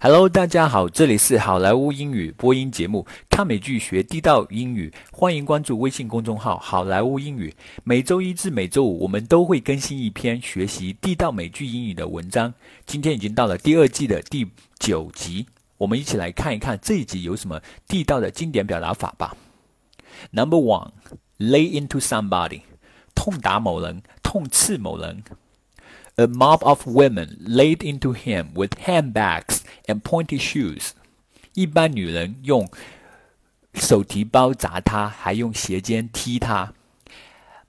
Hello，大家好，这里是好莱坞英语播音节目，看美剧学地道英语，欢迎关注微信公众号“好莱坞英语”。每周一至每周五，我们都会更新一篇学习地道美剧英语的文章。今天已经到了第二季的第九集，我们一起来看一看这一集有什么地道的经典表达法吧。Number one，lay into somebody，痛打某人，痛刺某人。A mob of women laid into him with handbags and pointy shoes。一般女人用手提包砸他，还用鞋尖踢他。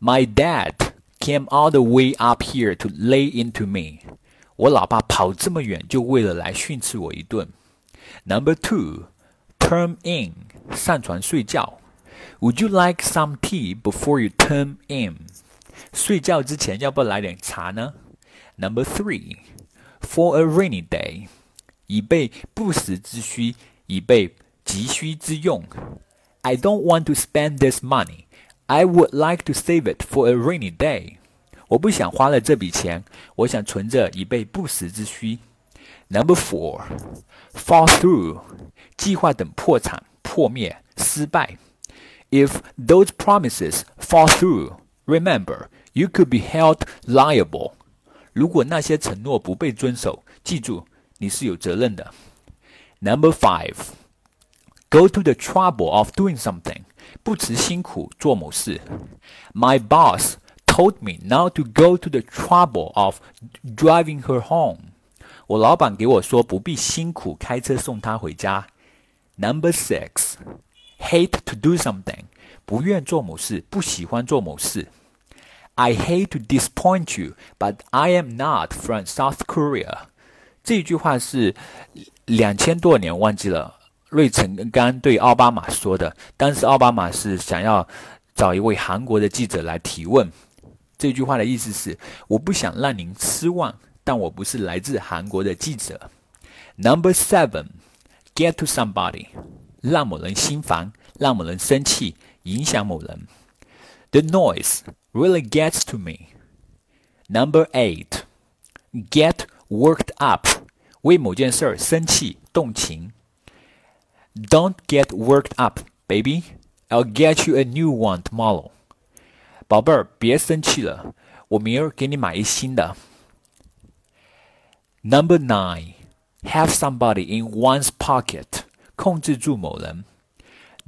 My dad came all the way up here to lay into me。我老爸跑这么远，就为了来训斥我一顿。Number two, turn in，上床睡觉。Would you like some tea before you turn in？睡觉之前要不要来点茶呢？Number three, for a rainy day， 以备不时之需，以备急需之用。I don't want to spend this money. I would like to save it for a rainy day. 我不想花了这笔钱，我想存着以备不时之需。Number four, fall through，计划等破产、破灭、失败。If those promises fall through, remember you could be held liable. 如果那些承诺不被遵守，记住 你是有责任的。Number five, go to the trouble of doing something，不辞辛苦做某事。My boss told me not to go to the trouble of driving her home。我老板给我说不必辛苦开车送她回家。Number six, hate to do something，不愿做某事，不喜欢做某事。I hate to disappoint you, but I am not from South Korea。 这句话是两千多年忘记了芮成钢对奥巴马说的。当时奥巴马是想要找一位韩国的记者来提问。这句话的意思是：我不想让您失望，但我不是来自韩国的记者。Number seven, get to somebody，让某人心烦，让某人生气，影响某人。The noise really gets to me. Number eight, get worked up，为某件事儿生气动情。Don't get worked up, baby. I'll get you a new one tomorrow. 宝贝儿，别生气了，我明儿给你买一新的。Number nine, have somebody in one's pocket，控制住某人。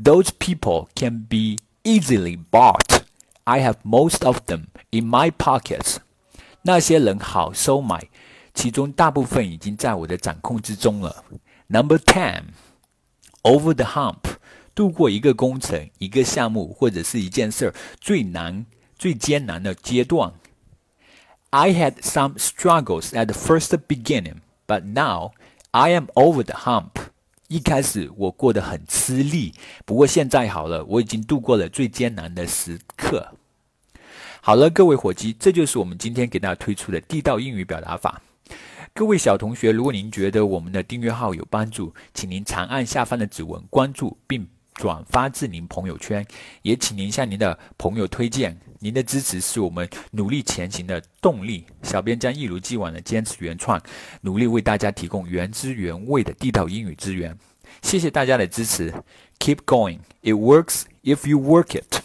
Those people can be easily bought. I have most of them in my pockets。那些人好收买， 其中大部分已经在我的掌控之中了。Number ten, over the hump，度过一个工程、一个项目或者是一件事儿最难、最艰难的阶段。I had some struggles at the first beginning, but now I am over the hump. 一开始我过得很吃力，不过现在好了，我已经度过了最艰难的时刻。好了，各位伙计，这就是我们今天给大家推出的地道英语表达法。各位小同学，如果您觉得我们的订阅号有帮助，请您长按下方的指纹关注并转发至您朋友圈，也请您向您的朋友推荐。您的支持是我们努力前行的动力。小编将一如既往的坚持原创，努力为大家提供原汁原味的地道英语资源。谢谢大家的支持，Keep going, it works if you work it.